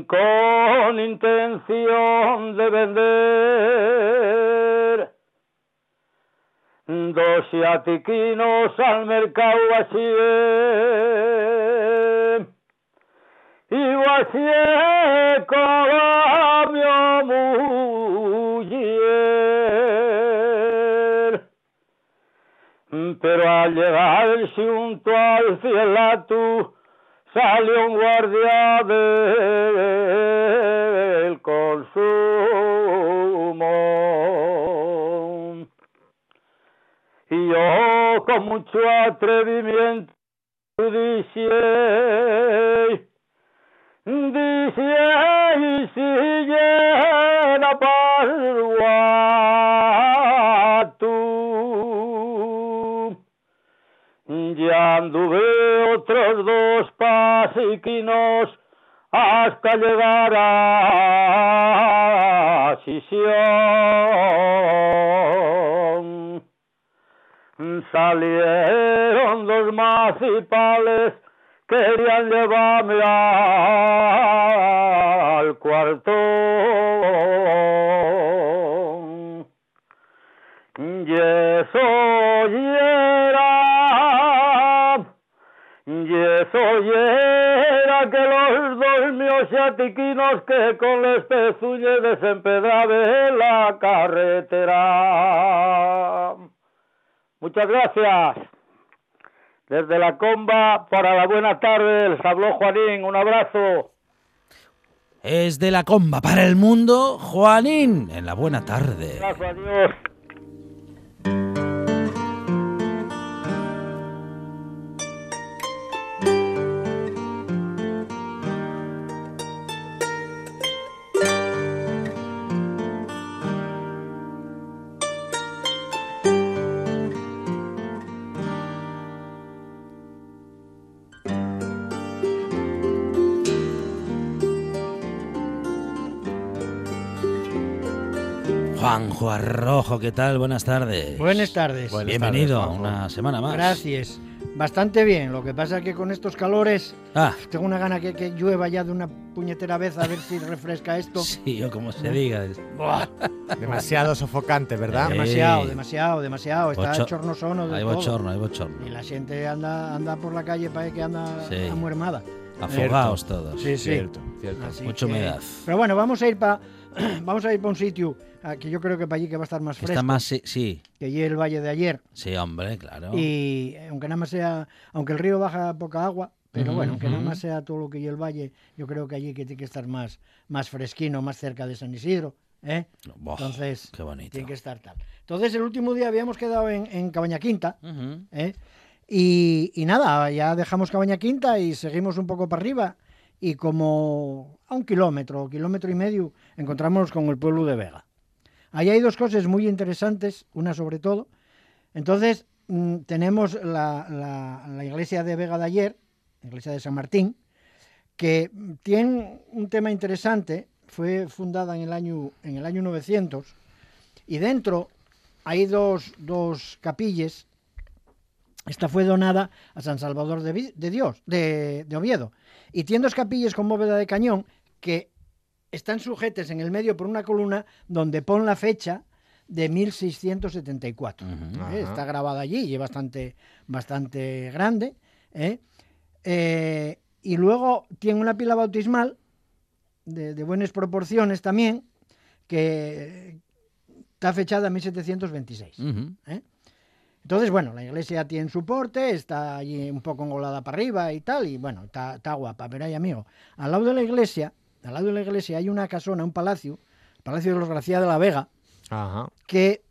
con intención de vender dos atiquinos al mercado así y vacía con mi mujer. Pero al llegar junto al cielato, salió un guardia del consumo. Yo con mucho atrevimiento dije, Dice y si llena parua tú. Ya anduve otros dos pasiquinos hasta llegar a Sisión. Salieron dos macipales querían llevarme al cuarto. Y eso era, y eso era que los dos míos chatiquinos que con les pezuñes desempedraban la carretera. Muchas gracias. Desde la comba para la buena tarde, les habló Juanín, un abrazo. Es de la comba para el mundo, Juanín, en la buena tarde. Gracias a Dios. Juanjo Arrojo, ¿qué tal? Buenas tardes. Buenas tardes. Buenas Bienvenido tardes, Juanjo. una semana más. Gracias. Bastante bien. Lo que pasa es que con estos calores Ah, tengo una gana que, que llueva ya de una puñetera vez a ver si [laughs] refresca esto. sí, o como se diga. Demasiado sofocante, ¿verdad? Eh, demasiado, demasiado, demasiado. Está Bocho- chornosono de Hay bochorno, hay bochorno. Y la gente anda anda por la calle para que anda Sí. amuermada. Afogaos todos. Sí, sí. Cierto, cierto. Mucha humedad. Pero bueno, vamos a ir para [clears throat] vamos a ir para un sitio que yo creo que para allí que va a estar más fresco Está más, sí, sí, que allí el valle de ayer. sí, hombre, claro. Y aunque nada más sea, aunque el río baja poca agua, pero bueno, aunque nada ujú. más sea todo lo que y el valle, yo creo que allí que tiene que estar más, más fresquino, más cerca de San Isidro. ¿eh? Entonces, qué bonito. tiene que estar tal. Entonces, el último día habíamos quedado en, en Cabaña Quinta. ¿eh? Y, y nada, ya dejamos Cabaña Quinta y seguimos un poco para arriba. Y como a un kilómetro, kilómetro y medio, encontramos con el pueblo de Vega. Ahí hay dos cosas muy interesantes, una sobre todo. Entonces, mm, tenemos la, iglesia de Vega de ayer, la iglesia de San Martín, que tiene un tema interesante. Fue fundada en el año, en el año 900 y dentro hay dos, dos capillas. Esta fue donada a San Salvador de, de Dios, de, de Oviedo. Y tiene dos capillas con bóveda de cañón que están sujetas en el medio por una columna donde pone la fecha de 1674. Ujú. ¿eh? Está grabada allí y es bastante, bastante grande. ¿eh? Eh, y luego tiene una pila bautismal de, de buenas proporciones también, que está fechada en 1726. Ujú. ¿eh? Entonces, bueno, la iglesia tiene su porte, está allí un poco engolada para arriba y tal, y bueno, está, está guapa, pero hay amigo. Al lado de la iglesia, al lado de la iglesia hay una casona, un palacio, el Palacio de los García de la Vega, Ajá. que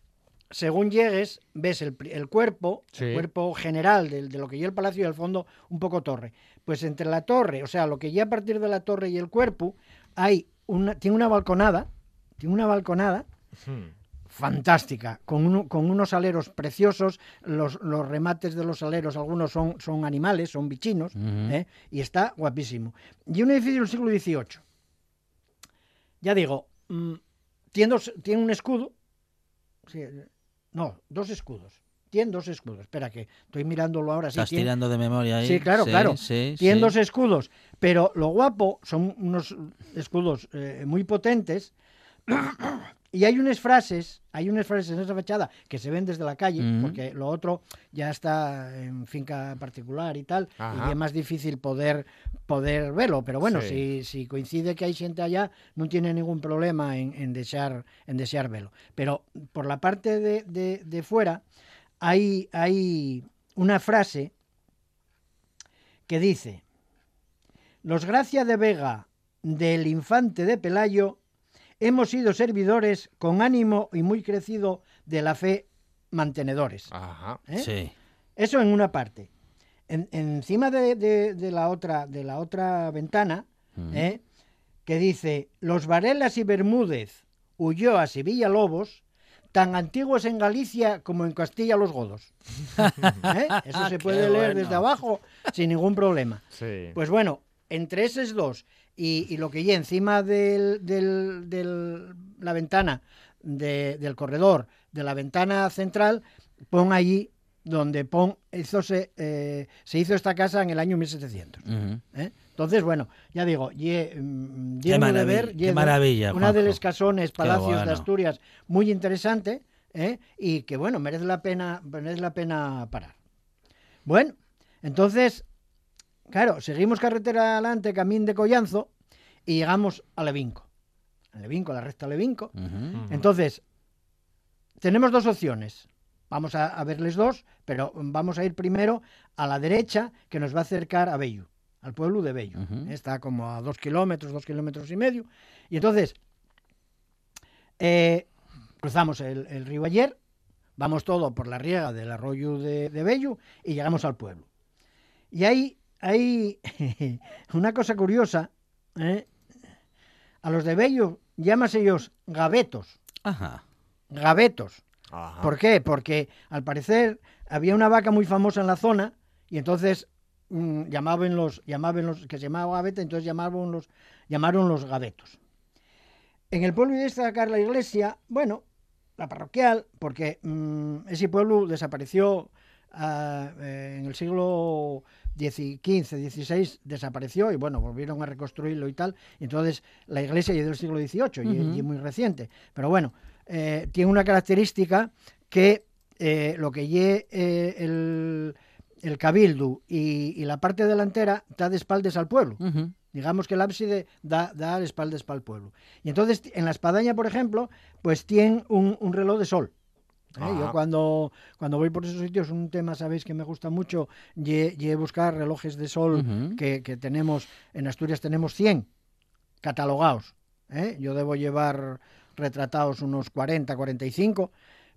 según llegues ves el, cuerpo, Sí. el cuerpo general de, de lo que lleva el palacio y al fondo un poco torre. Pues entre la torre, o sea, lo que lleva a partir de la torre y el cuerpo, hay una, tiene una balconada, tiene una balconada Hmm. fantástica, con, uno- con unos aleros preciosos, los, los remates de los aleros, algunos son, son animales, son bichinos. ¿eh? y está guapísimo. Y un edificio del siglo XVIII. Ya digo, mm, tiene, dos- tiene un escudo, sí, no, dos escudos. Tiene dos escudos. Espera, que estoy mirándolo ahora. Sí, Estás tiene- tirando de memoria ahí. Sí, claro, claro. Sí, tienen sí. dos escudos, pero lo guapo son unos escudos eh, muy potentes [clears throat] y hay unas frases, hay unas frases en esa fachada que se ven desde la calle, porque lo otro ya está en finca particular y tal, Ajá. y es más difícil poder poder verlo, pero bueno, Sí. si, si coincide que hay gente allá, no tiene ningún problema en, en desear en desear verlo. Pero por la parte de, de- de fuera hay, hay una frase que dice, los Gracia de Vega del infante de Pelayo hemos sido servidores con ánimo y muy crecido de la fe mantenedores. Ajá. ¿eh? Sí. Eso en una parte. En- encima de, de- de la otra, de la otra ventana, ¿eh? que dice, los Varelas y Bermúdez, Ulloas y Villalobos, tan antiguos en Galicia como en Castilla los Godos. [laughs] ¿Eh? Eso se puede leer bueno. desde abajo sin ningún problema. Sí. Pues bueno, entre esos dos y, y lo que hay encima de del, del- la ventana de- del corredor, de la ventana central, pon allí donde pon, hizose, eh, se hizo esta casa en el año 1700. Ujú. ¿eh? Entonces, bueno, ya digo, ye, mm, Qué de ver, qué maravilla, una de los casones, palacios bueno. de Asturias, muy interesante, ¿eh? y que bueno, merece la pena, merece la pena parar. Bueno, entonces, claro, seguimos carretera adelante, camín de Collanzo, y llegamos a Levinco. A Levinco, la recta Levinco. Entonces, tenemos dos opciones. Vamos a, a verles dos, pero vamos a ir primero a la derecha, que nos va a acercar a Bello, al pueblo de Bello. Está como a dos kilómetros, dos kilómetros y medio. Y entonces, eh, cruzamos el, el río Ayer, vamos todo por la riega del arroyo de, de Bello y llegamos al pueblo. Y hay, hay [laughs] una cosa curiosa, ¿eh? a los de Bello llamas ellos gavetos, Ajá. gavetos. Ajá. ¿Por qué? Porque al parecer había una vaca muy famosa en la zona y entonces mm, llamaban los, llamaban los, que se llamaba gaveta, entonces llamaban los, llamaron los gavetos. En el pueblo de destacar la iglesia, bueno, la parroquial, porque mm, ese pueblo desapareció ah, eh, en el siglo XV, XVI, desapareció y bueno, volvieron a reconstruirlo y tal. y entonces la iglesia ya es del siglo XVIII y- es muy reciente. Pero bueno, eh, tiene una característica que eh, lo que lle eh, el, el cabildo y, y la parte delantera está de espaldas al pueblo. Digamos que el ábside da, da espaldas para el pueblo. Y entonces en la espadaña, por ejemplo, pues tiene un, un reloj de sol. ¿Eh? Yo cuando, cuando voy por esos sitios, un tema, sabéis que me gusta mucho, y buscar relojes de sol que, que tenemos, en Asturias tenemos 100 catalogados. ¿eh? Yo debo llevar retratados unos 40, 45,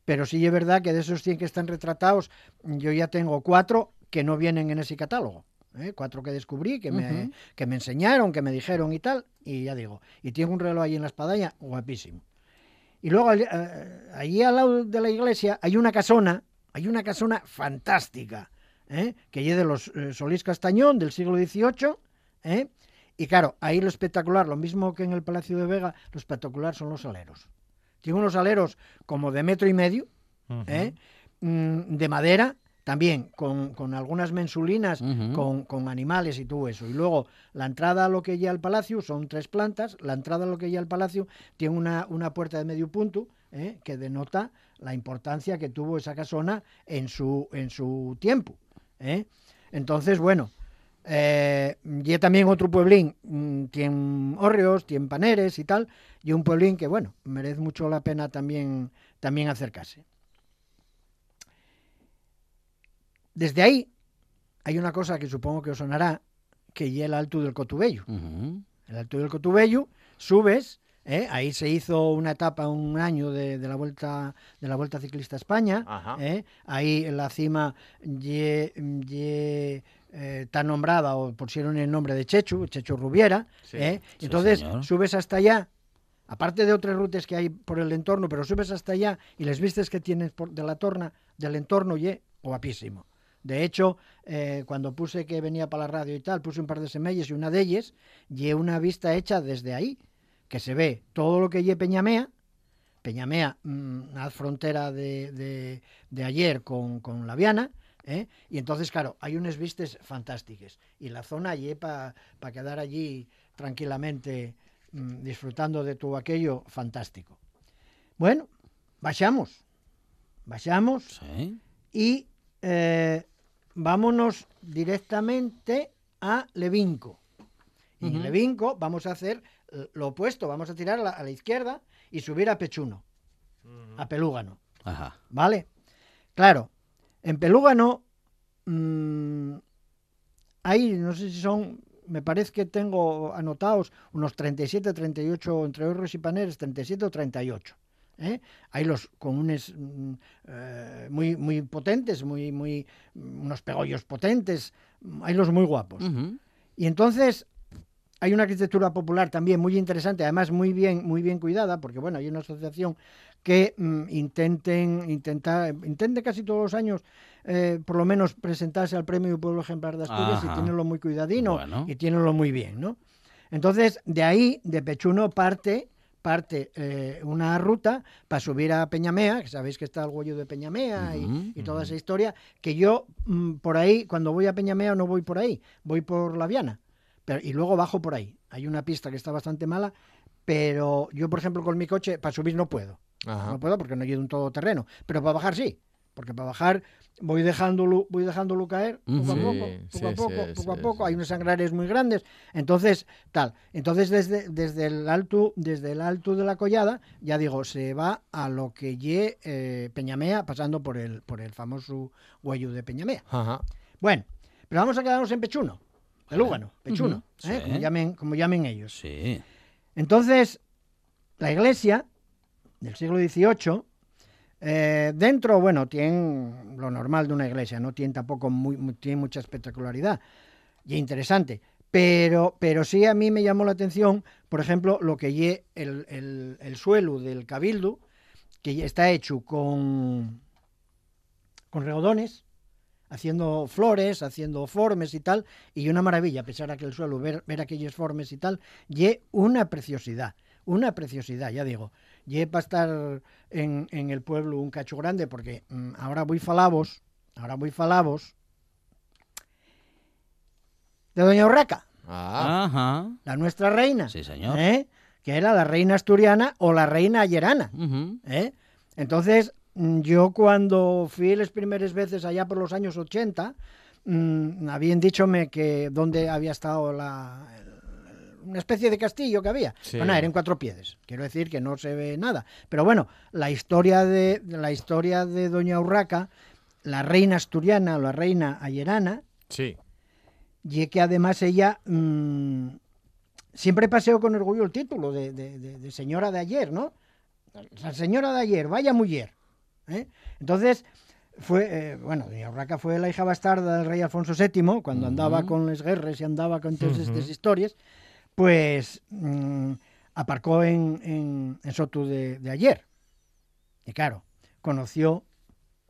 pero sí es verdad que de esos 100 que están retratados, yo ya tengo cuatro que no vienen en ese catálogo. ¿eh? Cuatro que descubrí, que me, que me enseñaron, que me dijeron y tal, y ya digo, y tiene un reloj ahí en la espadaña, guapísimo. Y luego allí, eh, al lado de la iglesia hay una casona, hay una casona fantástica, ¿eh? que es de los eh, Solís Castañón del siglo XVIII, ¿eh? y claro, ahí lo espectacular, lo mismo que en el Palacio de Vega, lo espectacular son los aleros. Tiene unos aleros como de metro y medio, ¿eh? Mm, de madera, también con, con algunas mensulinas, con, con animales y todo eso. Y luego la entrada a lo que ya al palacio son tres plantas, la entrada a lo que ya al palacio tiene una, una puerta de medio punto ¿eh? que denota la importancia que tuvo esa casona en su, en su tiempo. ¿eh? Entonces, bueno, eh, y también otro pueblín, mm, tiene hórreos, tiene paneres y tal, y un pueblín que, bueno, merece mucho la pena también, también acercarse. Desde ahí hay una cosa que supongo que os sonará, que es el Alto del Cotubello. El Alto del Cotubello, subes, ¿eh? ahí se hizo una etapa, un año de, de la vuelta de la Vuelta Ciclista a España. ¿eh? ahí en la cima ye- ye, eh, está nombrada o pusieron el nombre de Chechu, Chechu Rubiera, Sí, ¿eh? sí, entonces señor. subes hasta allá, aparte de otras rutas que hay por el entorno, pero subes hasta allá y les vistes que tienes por, de la torna, del entorno, ye, guapísimo. De hecho, eh, cuando puse que venía para la radio y tal, puse un par de semillas y una de ellas, y una vista hecha desde ahí, que se ve todo lo que lle Peñamea, Peñamea, mm, a frontera de, de- de ayer con, con la Viana, ¿eh? y entonces, claro, hay unas vistas fantásticas, y la zona allí para quedar allí tranquilamente mm, disfrutando de todo aquello fantástico. Bueno, vayamos, vayamos Sí. y eh, vámonos directamente a Levinco. Y en. Levinco vamos a hacer eh, lo opuesto, vamos a tirar a la, a la izquierda y subir a Pechuno, a Pelúgano. Ajá. ¿Vale? Claro, en Pelúgano mm, hay, no sé si son, me parece que tengo anotados unos 37, 38, entre horros y paneles, 37 o 38. ¿Eh? Hay los comunes mm, eh, muy, muy potentes, muy, muy, unos pegollos potentes, hay los muy guapos. Y entonces hay una arquitectura popular también muy interesante, además muy bien, muy bien cuidada, porque bueno, hay una asociación que mm, intenten, intenta, intente casi todos los años, eh, por lo menos presentarse al premio Pueblo Ejemplar de Asturias Ajá. y tienenlo muy cuidadino Bueno. y tienenlo muy bien, ¿no? Entonces, de ahí, de Pechuno, parte, parte eh, una ruta para subir a Peñamea, que sabéis que está el huello de Peñamea y- toda esa historia, que yo mm, por ahí, cuando voy a Peñamea no voy por ahí, voy por la Viana, pero, y luego bajo por ahí. Hay una pista que está bastante mala, pero yo, por ejemplo, con mi coche, para subir no puedo. Ajá. No puedo porque no llevo un todoterreno. Pero para bajar sí. Porque para bajar voy dejándolo, voy dejándolo caer poco a poco, Sí, poco a poco, sí, poco a poco. Hay unos sangrares muy grandes. Entonces, tal. Entonces, desde, desde el alto, desde el alto de la collada, ya digo, se va a lo que lle eh, Peñamea, pasando por el, por el famoso huello de Peñamea. Ajá. Bueno, pero vamos a quedarnos en Pechuno, de Lúgano, Pechuno. ¿eh? Como, llamen, como llamen ellos. Sí. Entonces, la iglesia del siglo XVIII, eh, dentro, bueno, tiene lo normal de una iglesia, no tiene tampoco muy, tiene mucha espectacularidad y interesante. Pero, pero sí a mí me llamó la atención, por ejemplo, lo que lle el, el, el suelo del cabildo, que está hecho con, con regodones, haciendo flores, haciendo formes y tal, y una maravilla, a pesar de que el suelo, ver, ver formes y tal, y una preciosidad, una preciosidad, ya digo. Y para estar en, en el pueblo un cacho grande, porque mm, ahora voy falabos, ahora voy falabos de Doña Urraca, Ah, Ajá. la nuestra reina, Sí, señor. ¿eh? que era la reina asturiana o la reina ayerana. ¿eh? Entonces, mm, yo cuando fui las primeras veces allá por los años 80, mm, habían dichome que dónde había estado la, una especie de castillo que había. Sí. Bueno, eran cuatro pies. Quiero decir que no se ve nada. Pero bueno, la historia de la historia de Doña Urraca, la reina asturiana o la reina ayerana, sí. y que además ella mm, siempre paseo con orgullo el título de, de- de- de señora de ayer, ¿no? La señora de ayer, vaya mujer. ¿eh? Entonces, fue, eh, bueno, doña Urraca fue la hija bastarda del rey Alfonso VII, cuando andaba con las guerras y andaba con todas estas historias, pues mm, aparcó en, en, en Soto de, de ayer. Y claro, conoció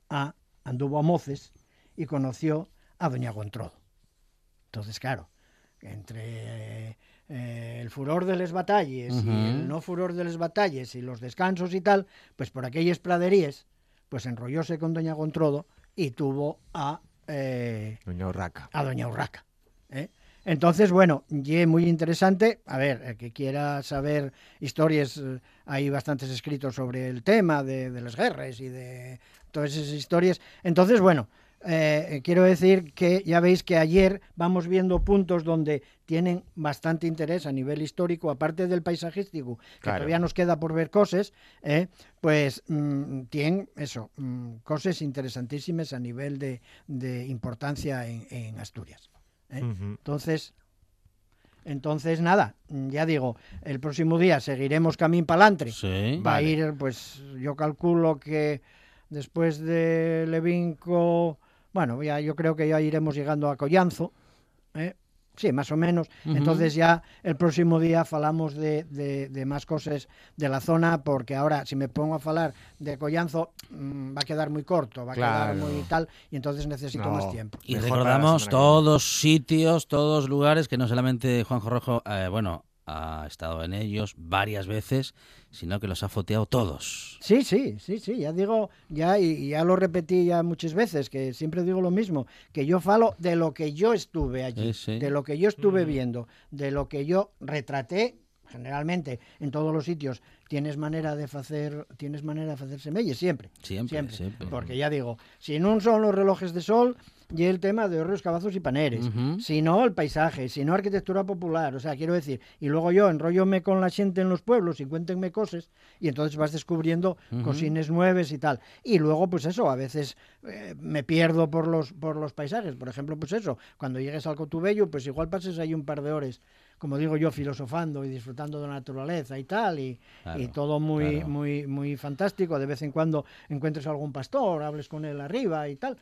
a, anduvo a Moces y conoció a doña Gontrodo. Entonces, claro, entre eh, el furor de las batallas Ujú. y el no furor de las batallas y los descansos y tal, pues por aquellas praderías, pues enrollóse con doña Gontrodo y tuvo a, eh, Doña Urraca. a doña Urraca. ¿eh? Entonces, bueno, y muy interesante. A ver, el que quiera saber historias, eh, hay bastantes escritos sobre el tema de, de las guerras y de todas esas historias. Entonces, bueno, eh, quiero decir que ya veis que ayer vamos viendo puntos donde tienen bastante interés a nivel histórico, aparte del paisajístico, que Claro. todavía nos queda por ver cosas, ¿eh? pues mm, tienen eso, mm, cosas interesantísimas a nivel de, de importancia en, en Asturias. ¿Eh? Entonces, entonces nada, ya digo, el próximo día seguiremos camino palantre. Sí. Va a ir, pues yo calculo que después de Levinco, bueno, ya yo creo que ya iremos llegando a Collanzo, ¿eh? Sí, más o menos. Entonces ya el próximo día falamos de, de, de más cosas de la zona, porque ahora si me pongo a falar de Collanzo mm, va a quedar muy corto, va a quedar muy tal, y entonces necesito No. más tiempo. Y Mejor recordamos todos sitios, todos lugares que no solamente Juanjo Rojo, eh, bueno, ha estado en ellos varias veces, sino que los ha foteado todos. Sí, sí, sí, sí, ya digo, ya y, ya lo repetí ya muchas veces, que siempre digo lo mismo, que yo falo de lo que yo estuve allí, Sí, sí. de lo que yo estuve viendo, de lo que yo retraté, generalmente en todos los sitios tienes manera de hacer, tienes manera de hacer semelles siempre. Siempre, siempre. Porque ya digo, si no son los relojes de sol, y el tema de horrios, cabazos y paneres, Ujú. si no el paisaje, si no arquitectura popular, o sea, quiero decir, y luego yo enrollome con la gente en los pueblos y cuéntenme cosas, y entonces vas descubriendo Ujú. cosines nuevas y tal. Y luego, pues eso, a veces eh, me pierdo por los, por los paisajes, por ejemplo, pues eso, cuando llegues al Cotubello, pues igual pases ahí un par de horas, como digo yo, filosofando y disfrutando de la naturaleza y tal, y, Claro, y todo muy, claro. muy, muy fantástico. De vez en cuando encuentres algún pastor, hables con él arriba y tal.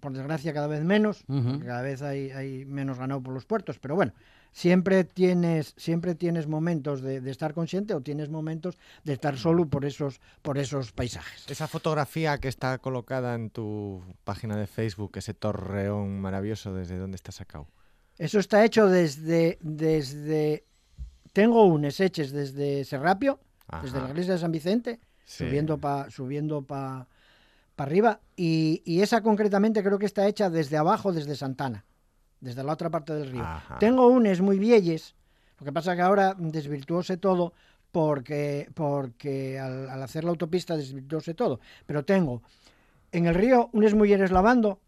Por desgracia, cada vez menos, porque cada vez hay, hay menos ganado por los puertos. Pero bueno, siempre tienes, siempre tienes momentos de, de estar consciente o tienes momentos de estar solo por esos, por esos paisajes. Esa fotografía que está colocada en tu página de Facebook, ese torreón maravilloso, ¿desde dónde está sacado? Eso está hecho desde, desde tengo unes hechos desde Serrapio, desde la iglesia de San Vicente, subiendo para subiendo pa, pa arriba. Y, y, esa concretamente creo que está hecha desde abajo, desde Santana, desde la otra parte del río. Ajá. Tengo unes muy vielles, lo que pasa que ahora desvirtuóse todo porque, porque al, al hacer la autopista desvirtuóse todo. Pero tengo en el río unes mulleres lavando,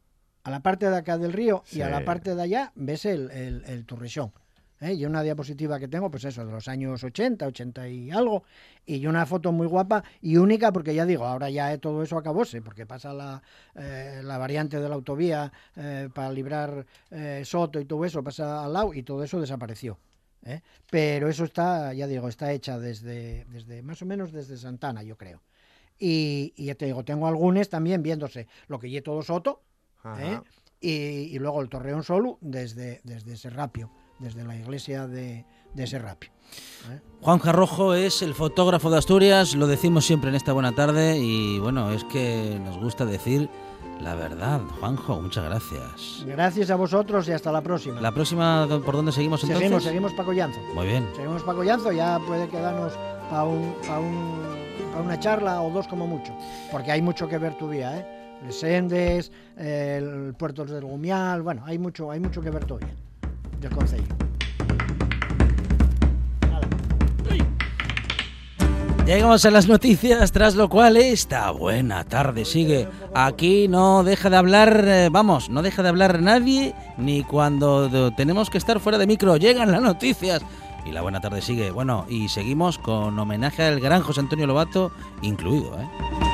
a la parte de acá del río y a la parte de allá ves el, el, el. ¿Eh? Y una diapositiva que tengo, pues eso, de los años 80, 80 y algo, y una foto muy guapa y única, porque ya digo, ahora ya todo eso acabóse, porque pasa la, eh, la variante de la autovía eh, para librar eh, Soto y todo eso, pasa al lado y todo eso desapareció. Pero eso está, ya digo, está hecha desde, desde más o menos desde Santana, yo creo. Y, y ya te digo, tengo algunos también viéndose lo que lle todo Soto, y luego el Torreón Solu desde, desde Serrapio, desde la iglesia de, de Serrapio. ¿eh? Juan Jarrojo es el fotógrafo de Asturias, lo decimos siempre en esta buena tarde y bueno, es que nos gusta decir la verdad. Juanjo, muchas gracias. Gracias a vosotros y hasta la próxima. La próxima, ¿por dónde seguimos entonces? seguimos, seguimos para Collanzo. Muy bien. Seguimos para Collanzo, ya puede quedarnos para un, pa un, pa una charla o dos como mucho, porque hay mucho que ver todavía, ¿eh? Les Sendes, eh, el Puerto del Gumial, bueno, hay mucho, hay mucho que ver todavía Concello. Llegamos a las noticias, tras lo cual esta buena tarde sigue. Aquí no deja de hablar, eh, vamos, no deja de hablar nadie, ni cuando tenemos que estar fuera de micro. Llegan las noticias. Y la buena tarde sigue. Bueno, y seguimos con homenaje al gran José Antonio Lobato incluido, ¿eh?